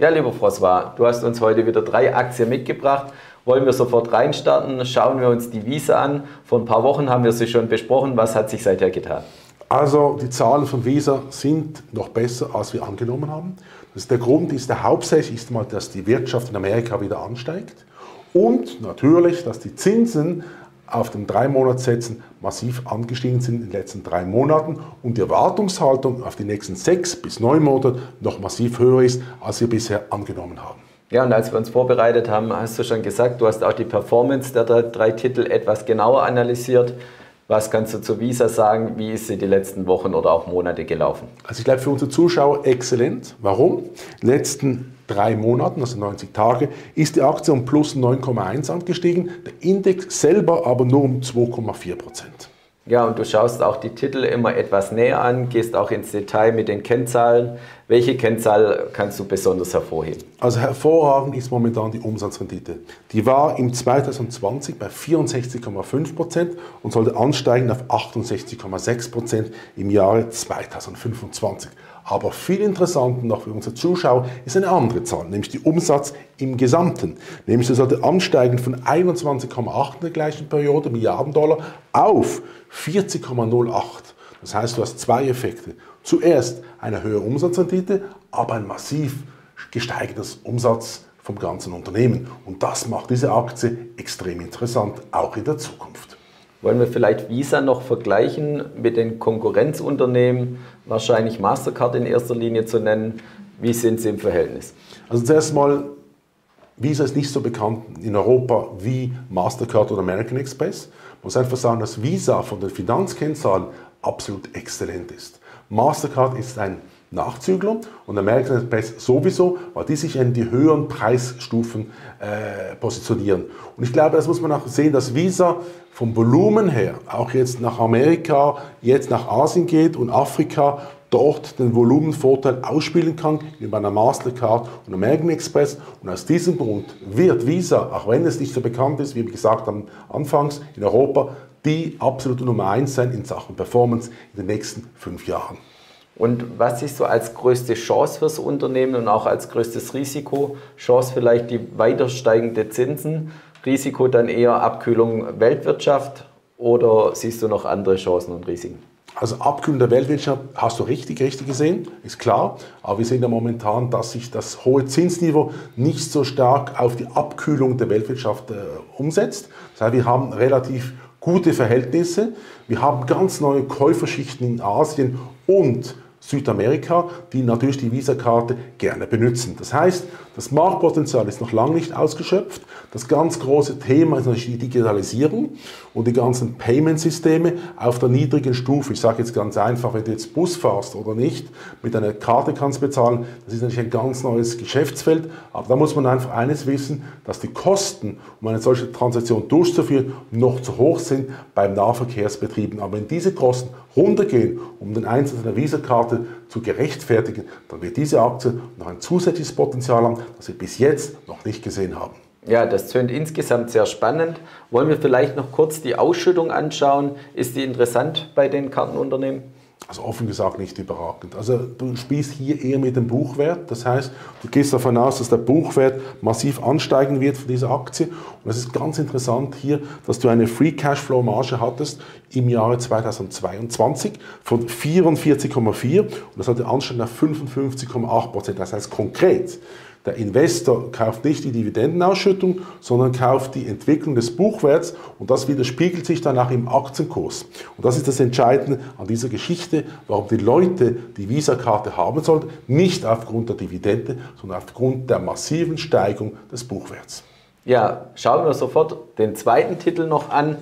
Ja, lieber François, du hast uns heute wieder drei Aktien mitgebracht. Wollen wir sofort reinstarten? Schauen wir uns die Visa an. Vor ein paar Wochen haben wir sie schon besprochen. Was hat sich seither getan? Also die Zahlen von Visa sind noch besser, als wir angenommen haben. Das ist der Grund ist der hauptsächlich ist mal, dass die Wirtschaft in Amerika wieder ansteigt und natürlich, dass die Zinsen auf den drei Monatssätzen massiv angestiegen sind in den letzten drei Monaten und die Erwartungshaltung auf die nächsten sechs bis neun Monate noch massiv höher ist, als wir bisher angenommen haben. Ja, und als wir uns vorbereitet haben, hast du schon gesagt, du hast auch die Performance der drei Titel etwas genauer analysiert. Was kannst du zu Visa sagen? Wie ist sie die letzten Wochen oder auch Monate gelaufen? Also ich glaube für unsere Zuschauer exzellent. Warum? Letzten drei Monaten, also 90 Tage, ist die Aktie um plus 9,1 angestiegen, der Index selber aber nur um 2,4 Prozent. Ja, und du schaust auch die Titel immer etwas näher an, gehst auch ins Detail mit den Kennzahlen. Welche Kennzahl kannst du besonders hervorheben? Also hervorragend ist momentan die Umsatzrendite. Die war im 2020 bei 64,5 Prozent und sollte ansteigen auf 68,6 Prozent im Jahre 2025. Aber viel interessanter noch für unsere Zuschauer ist eine andere Zahl, nämlich die Umsatz im Gesamten. Nämlich sie sollte ansteigen von 21,8 in der gleichen Periode Milliarden Dollar auf 40,08. Das heißt, du hast zwei Effekte. Zuerst eine höhere Umsatzrendite, aber ein massiv gesteigertes Umsatz vom ganzen Unternehmen. Und das macht diese Aktie extrem interessant, auch in der Zukunft. Wollen wir vielleicht Visa noch vergleichen mit den Konkurrenzunternehmen, wahrscheinlich Mastercard in erster Linie zu nennen? Wie sind sie im Verhältnis? Also zuerst mal, Visa ist nicht so bekannt in Europa wie Mastercard oder American Express. Man muss einfach sagen, dass Visa von den Finanzkennzahlen absolut exzellent ist. Mastercard ist ein Nachzügler und American Express sowieso, weil die sich in die höheren Preisstufen äh, positionieren. Und ich glaube, das muss man auch sehen, dass Visa vom Volumen her auch jetzt nach Amerika, jetzt nach Asien geht und Afrika dort den Volumenvorteil ausspielen kann, wie bei einer Mastercard und American Express. Und aus diesem Grund wird Visa, auch wenn es nicht so bekannt ist, wie wir gesagt haben, anfangs in Europa, die absolute Nummer eins sein in Sachen Performance in den nächsten fünf Jahren. Und was siehst du als größte Chance fürs Unternehmen und auch als größtes Risiko? Chance vielleicht die weiter steigende Zinsen, Risiko dann eher Abkühlung Weltwirtschaft oder siehst du noch andere Chancen und Risiken? Also Abkühlung der Weltwirtschaft hast du richtig, richtig gesehen, ist klar. Aber wir sehen ja momentan, dass sich das hohe Zinsniveau nicht so stark auf die Abkühlung der Weltwirtschaft äh, umsetzt. Das heißt, wir haben relativ gute Verhältnisse. Wir haben ganz neue Käuferschichten in Asien und Südamerika, die natürlich die Visa-Karte gerne benutzen. Das heißt, das Marktpotenzial ist noch lange nicht ausgeschöpft. Das ganz große Thema ist natürlich die Digitalisierung und die ganzen Payment-Systeme auf der niedrigen Stufe. Ich sage jetzt ganz einfach, wenn du jetzt Bus fährst oder nicht, mit einer Karte kannst bezahlen, das ist natürlich ein ganz neues Geschäftsfeld. Aber da muss man einfach eines wissen, dass die Kosten, um eine solche Transaktion durchzuführen, noch zu hoch sind beim Nahverkehrsbetrieben. Aber wenn diese Kosten runtergehen, um den Einsatz einer Visa-Karte zu gerechtfertigen, dann wird diese Aktie noch ein zusätzliches Potenzial haben, das wir bis jetzt noch nicht gesehen haben. Ja, das tönt insgesamt sehr spannend. Wollen wir vielleicht noch kurz die Ausschüttung anschauen? Ist die interessant bei den Kartenunternehmen? Also offen gesagt nicht überragend. Also du spielst hier eher mit dem Buchwert. Das heißt, du gehst davon aus, dass der Buchwert massiv ansteigen wird für diese Aktie. Und es ist ganz interessant hier, dass du eine Free Cashflow Marge hattest im Jahre 2022 von 44,4 und das hatte Anstieg auf 55,8 Prozent. Das heißt konkret, der Investor kauft nicht die Dividendenausschüttung, sondern kauft die Entwicklung des Buchwerts und das widerspiegelt sich dann auch im Aktienkurs. Und das ist das Entscheidende an dieser Geschichte, warum die Leute die Visa-Karte haben sollten, nicht aufgrund der Dividende, sondern aufgrund der massiven Steigung des Buchwerts. Ja, schauen wir sofort den zweiten Titel noch an.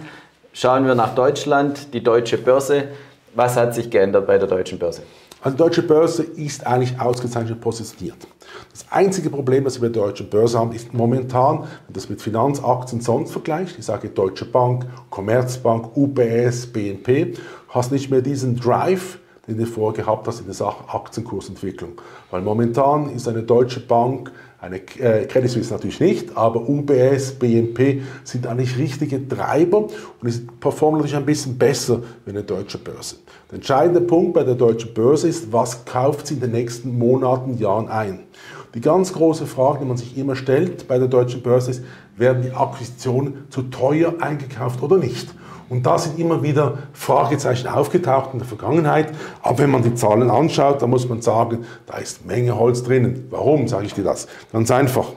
Schauen wir nach Deutschland, die deutsche Börse. Was hat sich geändert bei der deutschen Börse? Also die deutsche Börse ist eigentlich ausgezeichnet positioniert. Das einzige Problem, das wir bei der deutschen Börse haben, ist momentan, wenn das mit Finanzaktien sonst vergleicht, ich sage Deutsche Bank, Commerzbank, UBS, BNP, hast nicht mehr diesen Drive, den du vorher gehabt hast in der Sache Aktienkursentwicklung. Weil momentan ist eine deutsche Bank eine äh, Credit Suisse natürlich nicht, aber UBS, BNP sind eigentlich richtige Treiber und sie performen natürlich ein bisschen besser wie eine deutsche Börse. Der entscheidende Punkt bei der deutschen Börse ist, was kauft sie in den nächsten Monaten, Jahren ein. Die ganz große Frage, die man sich immer stellt bei der deutschen Börse ist, werden die Akquisitionen zu teuer eingekauft oder nicht? Und da sind immer wieder Fragezeichen aufgetaucht in der Vergangenheit. Aber wenn man die Zahlen anschaut, dann muss man sagen, da ist Menge Holz drinnen. Warum sage ich dir das? Ganz einfach.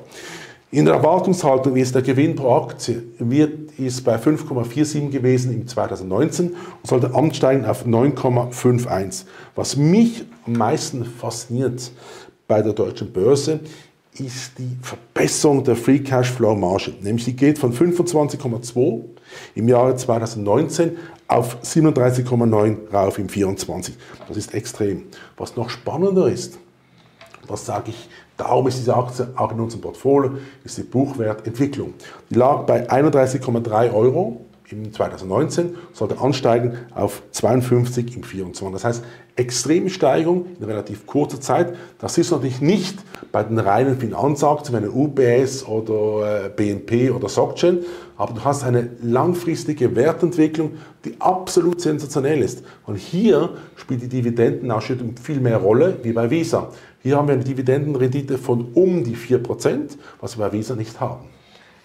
In der Erwartungshaltung ist der Gewinn pro Aktie wird, ist bei 5,47 gewesen im 2019 und sollte ansteigen auf 9,51. Was mich am meisten fasziniert bei der deutschen Börse, ist die Verbesserung der Free Cash Flow Marge. Nämlich die geht von 25,2 im Jahre 2019 auf 37,9 rauf im 24. Das ist extrem. Was noch spannender ist, das sage ich, darum ist diese Aktie auch in unserem Portfolio, ist die Buchwertentwicklung. Die lag bei 31,3 Euro im 2019, sollte ansteigen auf 52 im 24. Das heißt, extreme Steigerung in relativ kurzer Zeit. Das ist natürlich nicht bei den reinen Finanzaktien, wie eine UBS oder äh, BNP oder SocGen, aber du hast eine langfristige Wertentwicklung, die absolut sensationell ist. Und hier spielt die Dividendenausschüttung viel mehr Rolle wie bei Visa. Hier haben wir eine Dividendenrendite von um die 4%, was wir bei Visa nicht haben.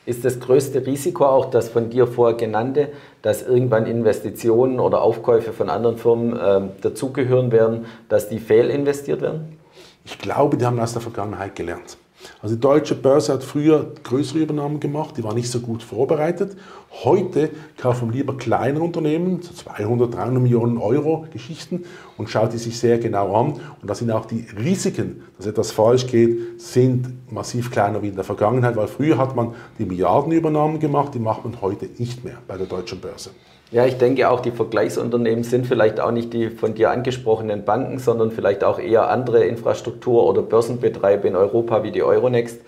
Ist das größte Risiko auch das von dir vorher genannte, dass irgendwann Investitionen oder Aufkäufe von anderen Firmen äh, dazugehören werden, dass die fehlinvestiert werden? Ich glaube, die haben aus der Vergangenheit gelernt. Also die deutsche Börse hat früher größere Übernahmen gemacht, die waren nicht so gut vorbereitet. Heute kaufen lieber kleinere Unternehmen, so 200, 300 Millionen Euro Geschichten und schaut die sich sehr genau an. Und da sind auch die Risiken, dass etwas falsch geht, sind massiv kleiner wie in der Vergangenheit, weil früher hat man die Milliardenübernahmen gemacht, die macht man heute nicht mehr bei der deutschen Börse. Ja, ich denke auch, die Vergleichsunternehmen sind vielleicht auch nicht die von dir angesprochenen Banken, sondern vielleicht auch eher andere Infrastruktur- oder Börsenbetreiber in Europa wie die Euronext.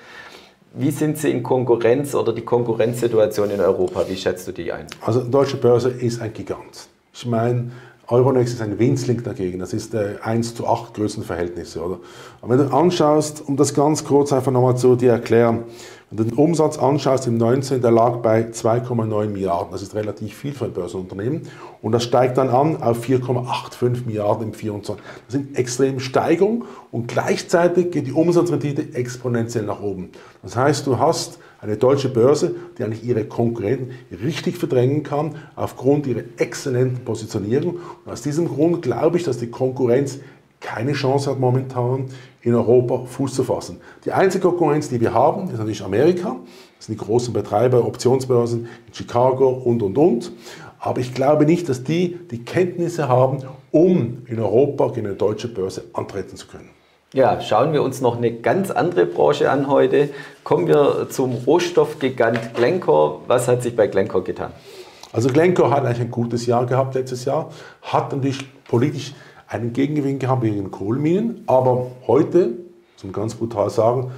Wie sind Sie in Konkurrenz oder die Konkurrenzsituation in Europa? Wie schätzt du die ein? Also die deutsche Börse ist ein Gigant. Ich meine, Euronext ist ein Winzling dagegen. Das ist äh, 1 zu 8 Größenverhältnisse. Oder? Aber wenn du anschaust, um das ganz kurz einfach nochmal zu dir erklären, wenn du den Umsatz anschaust im 19, der lag bei 2,9 Milliarden. Das ist relativ viel für ein Börsenunternehmen. Und das steigt dann an auf 4,85 Milliarden im 24. Das sind extreme Steigerungen und gleichzeitig geht die Umsatzrendite exponentiell nach oben. Das heißt, du hast eine deutsche Börse, die eigentlich ihre Konkurrenten richtig verdrängen kann aufgrund ihrer exzellenten Positionierung. Und aus diesem Grund glaube ich, dass die Konkurrenz keine Chance hat momentan in Europa Fuß zu fassen. Die einzige Konkurrenz, die wir haben, ist natürlich Amerika. Das sind die großen Betreiber, Optionsbörsen in Chicago und, und, und. Aber ich glaube nicht, dass die die Kenntnisse haben, um in Europa gegen eine deutsche Börse antreten zu können. Ja, schauen wir uns noch eine ganz andere Branche an heute. Kommen wir zum Rohstoffgigant Glencore. Was hat sich bei Glencore getan? Also Glencore hat eigentlich ein gutes Jahr gehabt letztes Jahr, hat natürlich politisch einen Gegengewinn gehabt wegen den Kohleminen. Aber heute, zum ganz brutal sagen,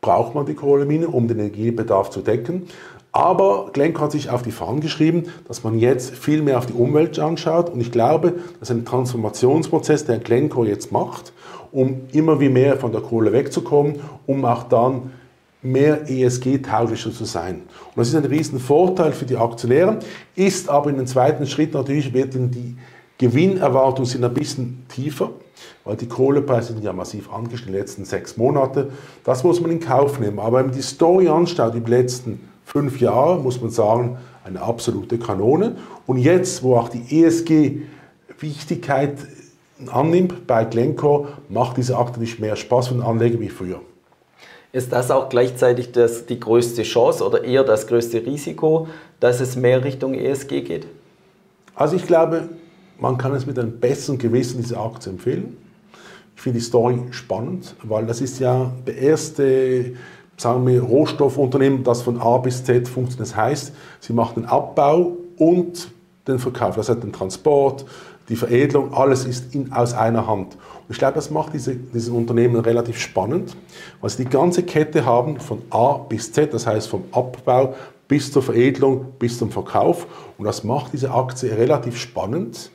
braucht man die Kohlemine, um den Energiebedarf zu decken. Aber Glencore hat sich auf die Fahnen geschrieben, dass man jetzt viel mehr auf die Umwelt anschaut. Und ich glaube, das ist ein Transformationsprozess, der Glencore jetzt macht, um immer wie mehr von der Kohle wegzukommen, um auch dann mehr ESG-tauglicher zu sein. Und das ist ein riesen Vorteil für die Aktionäre, ist aber in den zweiten Schritt natürlich wird die Gewinnerwartungen sind ein bisschen tiefer, weil die Kohlepreise sind ja massiv angestiegen in den letzten sechs Monate. Das muss man in Kauf nehmen. Aber wenn man die Story anschaut, die letzten fünf Jahre, muss man sagen, eine absolute Kanone. Und jetzt, wo auch die ESG-Wichtigkeit annimmt bei Glencore, macht diese Akte nicht mehr Spaß für den Anleger wie früher. Ist das auch gleichzeitig das, die größte Chance oder eher das größte Risiko, dass es mehr Richtung ESG geht? Also ich glaube, man kann es mit einem besseren Gewissen diese Aktie empfehlen. Ich finde die Story spannend, weil das ist ja der erste sagen wir, Rohstoffunternehmen, das von A bis Z funktioniert. Das heißt, sie macht den Abbau und den Verkauf, das heißt den Transport, die Veredelung, alles ist in, aus einer Hand. Und ich glaube, das macht diese, diese Unternehmen relativ spannend, weil sie die ganze Kette haben von A bis Z, das heißt vom Abbau bis zur Veredelung, bis zum Verkauf. Und das macht diese Aktie relativ spannend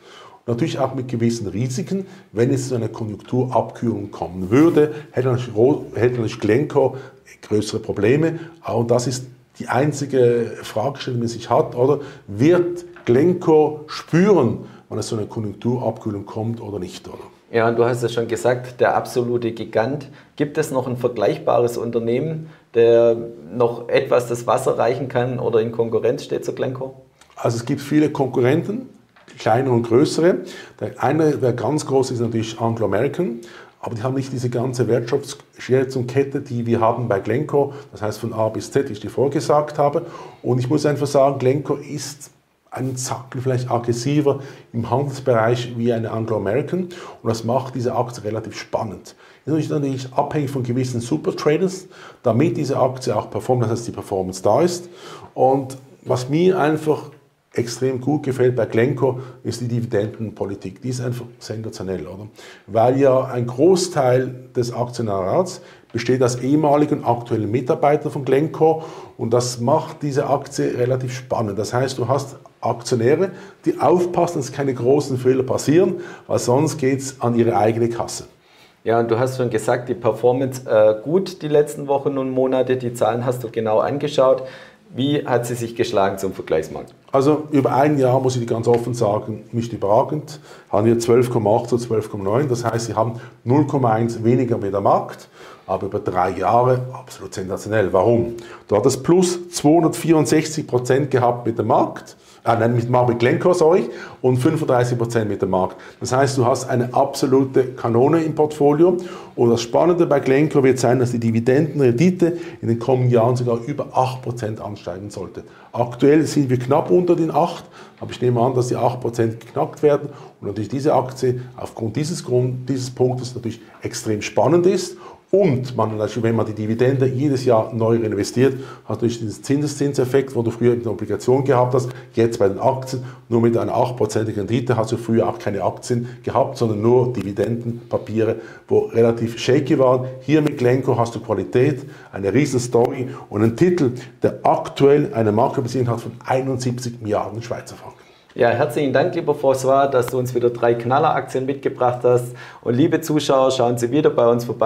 Natürlich auch mit gewissen Risiken. Wenn es zu einer Konjunkturabkühlung kommen würde, hätte natürlich Glencore größere Probleme. Und das ist die einzige Fragestellung, die sich hat, oder? Wird Glencore spüren, wann es zu einer Konjunkturabkühlung kommt oder nicht, oder? Ja, und du hast es schon gesagt, der absolute Gigant. Gibt es noch ein vergleichbares Unternehmen, der noch etwas das Wasser reichen kann oder in Konkurrenz steht zu Glencore? Also es gibt viele Konkurrenten, kleinere und größere. Der eine, der ganz groß ist natürlich Anglo American, aber die haben nicht diese ganze Wertschöpfungskette, die wir haben bei Glencore, das heißt von A bis Z, wie ich dir vorgesagt habe. Und ich muss einfach sagen, Glencore ist einen Zackel vielleicht aggressiver im Handelsbereich wie eine Anglo-American und das macht diese Aktie relativ spannend. Das ist natürlich abhängig von gewissen Super-Traders, damit diese Aktie auch performt, das heißt die Performance da ist. Und was mir einfach extrem gut gefällt bei Glencore, ist die Dividendenpolitik. Die ist einfach sensationell, oder? Weil ja ein Großteil des Aktionärrats besteht aus ehemaligen und aktuellen Mitarbeitern von Glencore und das macht diese Aktie relativ spannend. Das heißt, du hast Aktionäre, die aufpassen, dass keine großen Fehler passieren, weil sonst geht es an ihre eigene Kasse. Ja, und du hast schon gesagt, die Performance äh, gut die letzten Wochen und Monate. Die Zahlen hast du genau angeschaut. Wie hat sie sich geschlagen zum Vergleichsmarkt? Also über ein Jahr muss ich ganz offen sagen, nicht überragend. Haben wir 12,8 zu 12,9. Das heißt, sie haben 0,1 weniger wie der Markt. Aber über drei Jahre absolut sensationell. Warum? Du hattest plus 264 Prozent gehabt mit dem Markt äh, nein, mit Marvel Glencore, sorry, und 35% mit dem Markt. Das heißt, du hast eine absolute Kanone im Portfolio. Und das Spannende bei Glencore wird sein, dass die Dividendenrendite in den kommenden Jahren sogar über 8% ansteigen sollte. Aktuell sind wir knapp unter den 8, aber ich nehme an, dass die 8% geknackt werden und natürlich diese Aktie aufgrund dieses, Grund, dieses Punktes natürlich extrem spannend ist und man, wenn man die Dividende jedes Jahr neu reinvestiert, hat durch diesen Zinseszinseffekt, wo du früher in der Obligation gehabt hast, jetzt bei den Aktien, nur mit einer 8%igen Rendite hast du früher auch keine Aktien gehabt, sondern nur Dividendenpapiere, wo relativ shaky waren. Hier mit Glenco hast du Qualität, eine riesen Story und einen Titel, der aktuell eine Marktkapitalisierung hat von 71 Milliarden Schweizer Franken. Ja, herzlichen Dank, lieber François, dass du uns wieder drei Knalleraktien mitgebracht hast. Und liebe Zuschauer, schauen Sie wieder bei uns vorbei.